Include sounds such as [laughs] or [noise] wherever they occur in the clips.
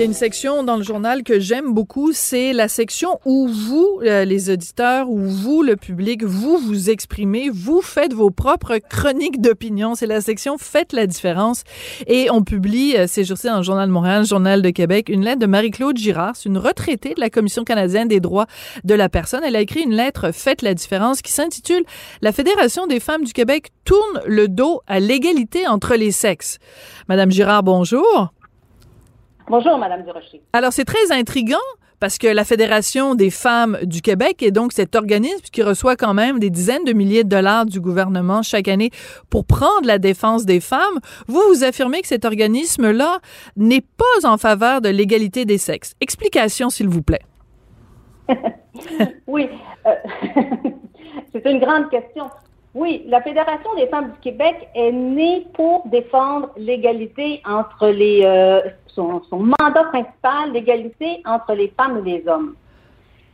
y a une section dans le journal que j'aime beaucoup, c'est la section où vous, euh, les auditeurs, où vous, le public, vous vous exprimez, vous faites vos propres chroniques d'opinion. C'est la section Faites la différence. Et on publie euh, ces jours-ci dans le Journal de Montréal, le Journal de Québec, une lettre de Marie-Claude Girard. Une retraitée de la Commission canadienne des droits de la personne. Elle a écrit une lettre Faites la différence qui s'intitule La Fédération des femmes du Québec tourne le dos à l'égalité entre les sexes. Madame Girard, bonjour. Bonjour, Madame Durocher. Alors, c'est très intriguant parce que la Fédération des femmes du Québec est donc cet organisme qui reçoit quand même des dizaines de milliers de dollars du gouvernement chaque année pour prendre la défense des femmes. Vous, vous affirmez que cet organisme-là n'est pas en faveur de l'égalité des sexes. Explication, s'il vous plaît. [laughs] oui, euh, [laughs] c'est une grande question. Oui, la Fédération des femmes du Québec est née pour défendre l'égalité entre les euh, son, son, mandat principal, l'égalité entre les femmes et les hommes.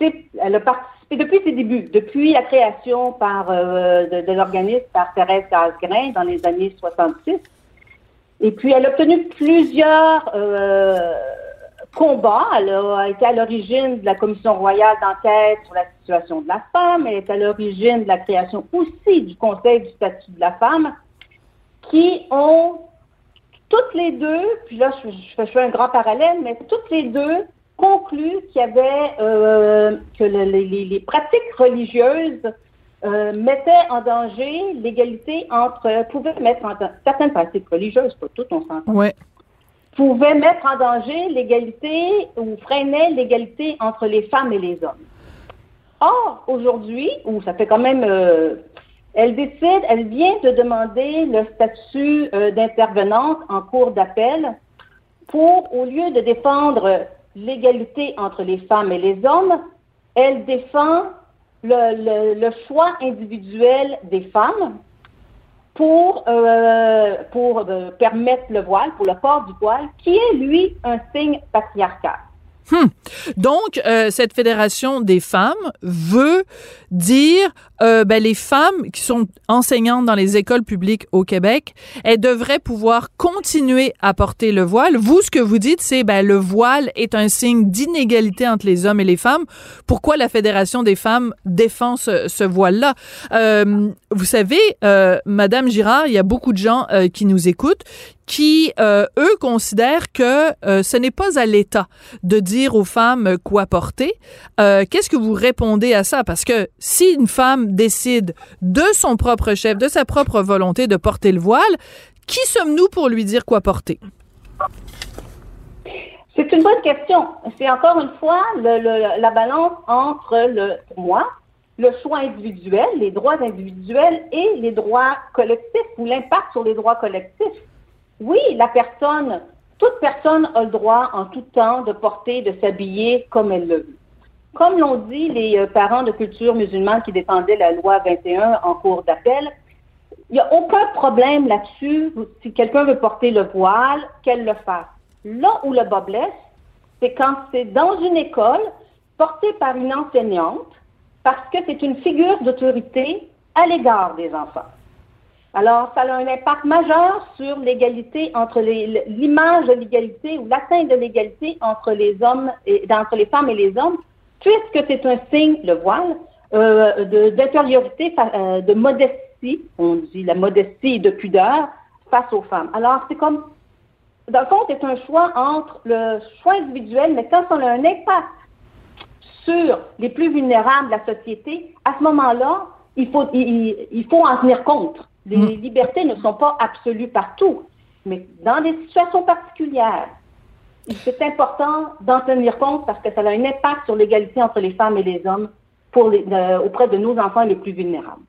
Elle a participé depuis ses débuts, depuis la création par euh, de, de l'organisme par Thérèse Casgrain dans les années 66. Et puis elle a obtenu plusieurs euh, combat. Elle a été à l'origine de la Commission royale d'enquête sur la situation de la femme. Elle est à l'origine de la création aussi du Conseil du statut de la femme, qui ont toutes les deux, puis là je, fais un grand parallèle, mais toutes les deux conclu qu'il y avait euh, que le, les, pratiques religieuses euh, mettaient en danger l'égalité entre pouvaient mettre en certaines pratiques religieuses, pas toutes, on s'entend. Pouvait mettre en danger l'égalité ou freinait l'égalité entre les femmes et les hommes. Or, aujourd'hui, où ça fait quand même, euh, elle décide, elle vient de demander le statut euh, d'intervenante en cours d'appel pour, au lieu de défendre l'égalité entre les femmes et les hommes, elle défend le, choix individuel des femmes pour, euh, pour euh, permettre le voile, pour le port du voile, qui est, lui, un signe patriarcal. Hum. Donc, euh, cette fédération des femmes veut dire, euh, ben, les femmes qui sont enseignantes dans les écoles publiques au Québec, elles devraient pouvoir continuer à porter le voile. Vous, ce que vous dites, c'est, ben, le voile est un signe d'inégalité entre les hommes et les femmes. Pourquoi la fédération des femmes défend ce, voile-là? Euh, vous savez, euh, Madame Girard, il y a beaucoup de gens qui nous écoutent qui, eux, considèrent que ce n'est pas à l'État de dire aux femmes quoi porter. Qu'est-ce que vous répondez à ça? Parce que si une femme décide de son propre chef, de sa propre volonté de porter le voile, qui sommes-nous pour lui dire quoi porter? C'est une bonne question. C'est encore une fois la balance entre, le, moi, le choix individuel, les droits individuels et les droits collectifs ou l'impact sur les droits collectifs. Oui, la personne, toute personne a le droit en tout temps de porter, de s'habiller comme elle le veut. Comme l'ont dit les parents de culture musulmane qui défendaient la loi 21 en cours d'appel, il n'y a aucun problème là-dessus. Si quelqu'un veut porter le voile, qu'elle le fasse. Là où le bas blesse, c'est quand c'est dans une école portée par une enseignante parce que c'est une figure d'autorité à l'égard des enfants. Alors, ça a un impact majeur sur l'égalité entre l'image de l'égalité ou l'atteinte de l'égalité entre les hommes et entre les femmes et les hommes, puisque c'est un signe, le voile, euh, de- d'intériorité, euh, de modestie, on dit la modestie et de pudeur face aux femmes. Alors, c'est comme, dans le fond, c'est un choix entre le choix individuel, mais quand on a un impact sur les plus vulnérables de la société, à ce moment-là, il faut, il, il faut en tenir compte. Les libertés ne sont pas absolues partout, mais dans des situations particulières, c'est important d'en tenir compte parce que ça a un impact sur l'égalité entre les femmes et les hommes euh, auprès de nos enfants les plus vulnérables.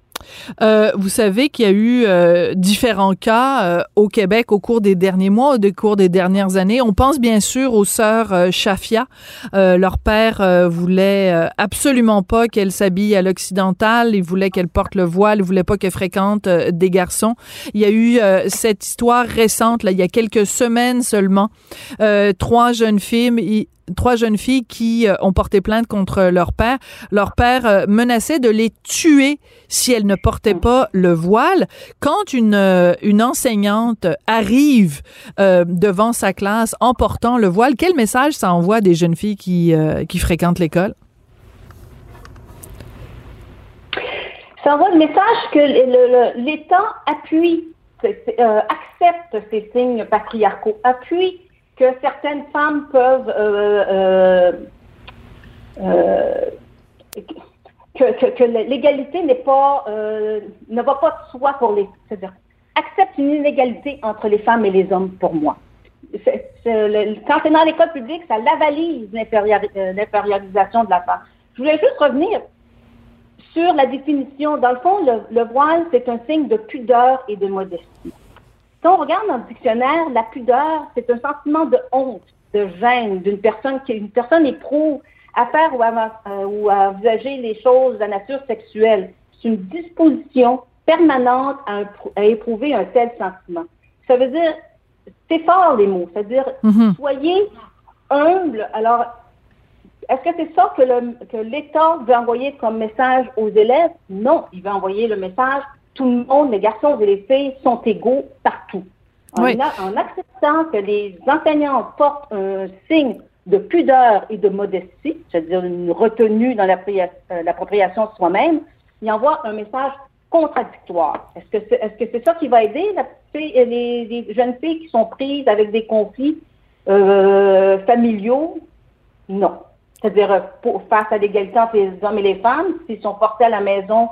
Euh, vous savez qu'il y a eu euh, différents cas euh, au Québec au cours des derniers mois, au cours des dernières années. On pense bien sûr aux sœurs Shafia. Euh, leur père voulait absolument pas qu'elle s'habille à l'occidental. Il voulait qu'elle porte le voile. Il voulait pas qu'elle fréquente euh, des garçons. Il y a eu cette histoire récente, là, il y a quelques semaines seulement. Trois jeunes filles, trois jeunes filles qui euh, ont porté plainte contre leur père. Leur père euh, menaçait de les tuer si elles ne portaient pas le voile. Quand une, euh, une enseignante arrive devant sa classe en portant le voile, quel message ça envoie des jeunes filles qui, qui fréquentent l'école? Ça envoie le message que l'État appuie, accepte ces signes patriarcaux, appuie que certaines femmes peuvent euh, euh, euh, que, l'égalité n'est pas ne va pas de soi pour les c'est-à-dire accepte une inégalité entre les femmes et les hommes pour moi. Quand c'est dans l'école publique, ça lavalise l'infériorisation de la femme. Je voulais juste revenir sur la définition. Dans le fond, le voile, c'est un signe de pudeur et de modestie. Si on regarde dans le dictionnaire, la pudeur, c'est un sentiment de honte, de gêne d'une personne qui une personne éprouve à faire ou à, euh, ou à envisager les choses de nature sexuelle. C'est une disposition permanente à, un- à éprouver un tel sentiment. Ça veut dire, c'est fort les mots, c'est-à-dire Mhm. soyez humble. Alors, est-ce que c'est ça que l'État veut envoyer comme message aux élèves? Non, il veut envoyer le message tout le monde, les garçons et les filles, sont égaux partout. En, Oui. a- en acceptant que les enseignants portent un signe de pudeur et de modestie, c'est-à-dire une retenue dans euh, l'appropriation de soi-même, il envoie un message contradictoire. Est-ce que c'est ça qui va aider la euh, les, les jeunes filles qui sont prises avec des conflits euh, familiaux? Non. C'est-à-dire, face à l'égalité entre les hommes et les femmes, s'ils sont portés à la maison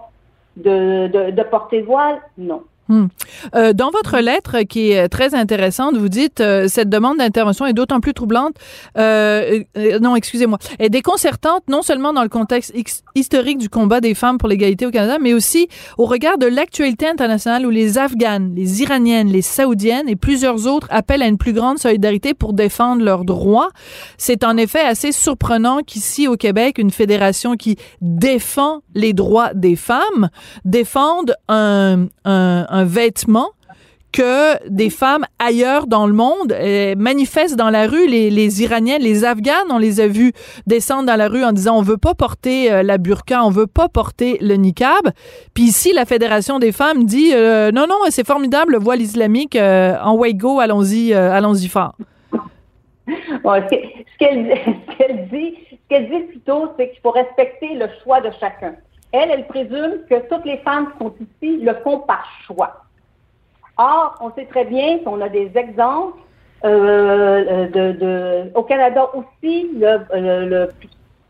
de, de, de porter le voile? Non. Hmm. Euh, dans votre lettre, qui est très intéressante, vous dites euh, cette demande d'intervention est d'autant plus troublante, euh, euh, non, excusez-moi, est déconcertante non seulement dans le contexte ex- historique du combat des femmes pour l'égalité au Canada, mais aussi au regard de l'actualité internationale où les Afghanes, les Iraniennes, les Saoudiennes et plusieurs autres appellent à une plus grande solidarité pour défendre leurs droits. C'est en effet assez surprenant qu'ici au Québec, une fédération qui défend les droits des femmes défende un, un, un vêtement que des femmes ailleurs dans le monde euh, manifestent dans la rue. Les, les Iraniennes, les Afghanes, on les a vus descendre dans la rue en disant on veut pas porter euh, la burqa, on veut pas porter le niqab. Puis ici, la Fédération des femmes dit euh, non, non, c'est formidable le voile islamique, en way go, allons-y, allons-y fort. Bon, qu'elle [laughs] ce qu'elle dit, ce qu'elle dit plutôt, c'est qu'il faut respecter le choix de chacun. Elle, elle présume que toutes les femmes qui sont ici le font par choix. Or, on sait très bien qu'on a des exemples euh, de- au Canada aussi,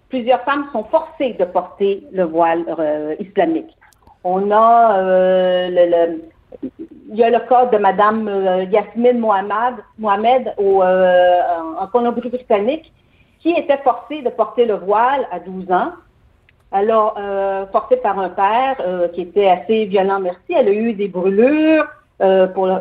plusieurs femmes sont forcées de porter le voile euh, islamique. On a euh, il y a le cas de Madame euh, Yasmine Mohamed, au, euh, en Colombie-Britannique, qui était forcée de porter le voile à 12 ans. Alors, euh, forcée par un père euh, qui était assez violent, merci. Elle a eu des brûlures euh, pour euh,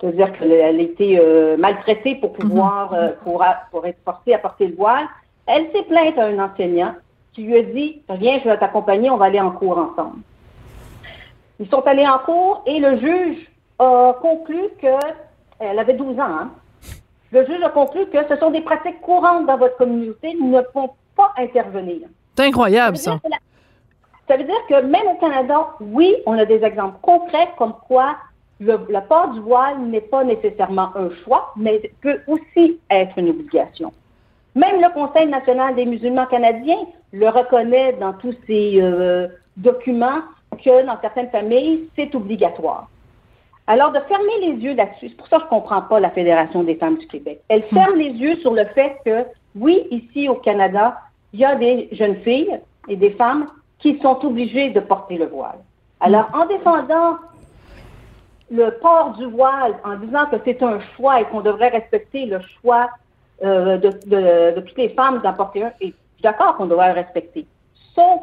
c'est-à-dire qu'elle elle a été euh, maltraitée pour pouvoir, euh, pour, a- pour être forcée à porter le voile. Elle s'est plainte à un enseignant qui lui a dit, viens, je vais t'accompagner, on va aller en cours ensemble. Ils sont allés en cours et le juge a conclu que, elle avait 12 ans, hein, le juge a conclu que ce sont des pratiques courantes dans votre communauté, ne font pas intervenir. C'est incroyable, Ça ça. veut, dire que la- ça veut dire que même au Canada, oui, on a des exemples concrets comme quoi le, le port du voile n'est pas nécessairement un choix, mais peut aussi être une obligation. Même le Conseil national des musulmans canadiens le reconnaît dans tous ses euh, documents que dans certaines familles, c'est obligatoire. Alors, de fermer les yeux là-dessus, c'est pour ça que je ne comprends pas la Fédération des femmes du Québec. Elle hmm. ferme les yeux sur le fait que, oui, ici au Canada, il y a des jeunes filles et des femmes qui sont obligées de porter le voile. Alors, en défendant le port du voile, en disant que c'est un choix et qu'on devrait respecter le choix euh, de, toutes les femmes d'en porter un, et d'accord qu'on devrait le respecter. Sauf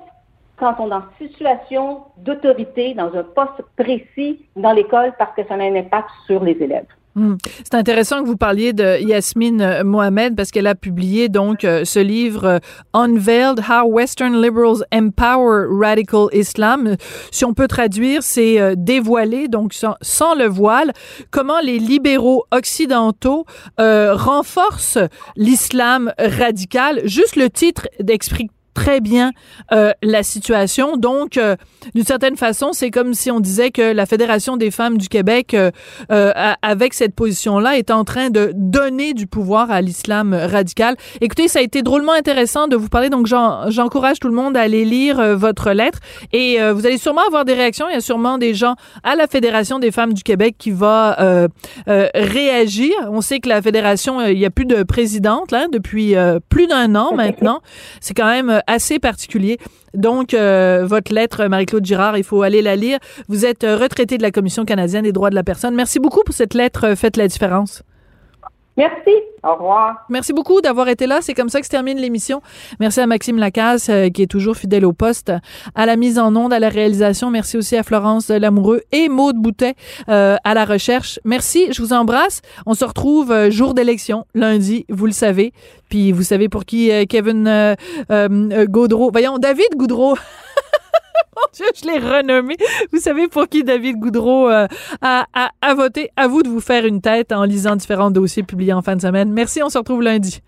quand on est en situation d'autorité dans un poste précis dans l'école parce que ça a un impact sur les élèves. Hmm. C'est intéressant que vous parliez de Yasmine euh, Mohamed parce qu'elle a publié donc euh, ce livre euh, Unveiled How Western Liberals Empower Radical Islam. Si on peut traduire, c'est dévoilé donc sans, le voile comment les libéraux occidentaux renforcent l'islam radical. Juste le titre d'explique très bien euh, la situation. Donc, euh, d'une certaine façon, c'est comme si on disait que la Fédération des femmes du Québec, euh, avec cette position-là, est en train de donner du pouvoir à l'islam radical. Écoutez, ça a été drôlement intéressant de vous parler. Donc, j'encourage tout le monde à aller lire votre lettre. Et vous allez sûrement avoir des réactions. Il y a sûrement des gens à la Fédération des femmes du Québec qui va réagir. On sait que la Fédération, il y a plus de présidente là, depuis plus d'un an maintenant. C'est quand même assez particulier. Donc, euh, votre lettre, Marie-Claude Girard, il faut aller la lire. Vous êtes euh, retraité de la Commission canadienne des droits de la personne. Merci beaucoup pour cette lettre. Euh, faites la différence. Merci. Au revoir. Merci beaucoup d'avoir été là. C'est comme ça que se termine l'émission. Merci à Maxime Lacasse, qui est toujours fidèle au poste, à la mise en onde, à la réalisation. Merci aussi à Florence Lamoureux et Maude Boutet à la recherche. Merci. Je vous embrasse. On se retrouve jour d'élection, lundi, vous le savez. Puis vous savez pour qui euh, Kevin euh, euh, Gaudreau, voyons, David Goudreau. [laughs] Je l'ai renommé. Vous savez pour qui David Goudreau a, a voté? À vous de vous faire une tête en lisant différents dossiers publiés en fin de semaine. Merci, on se retrouve lundi.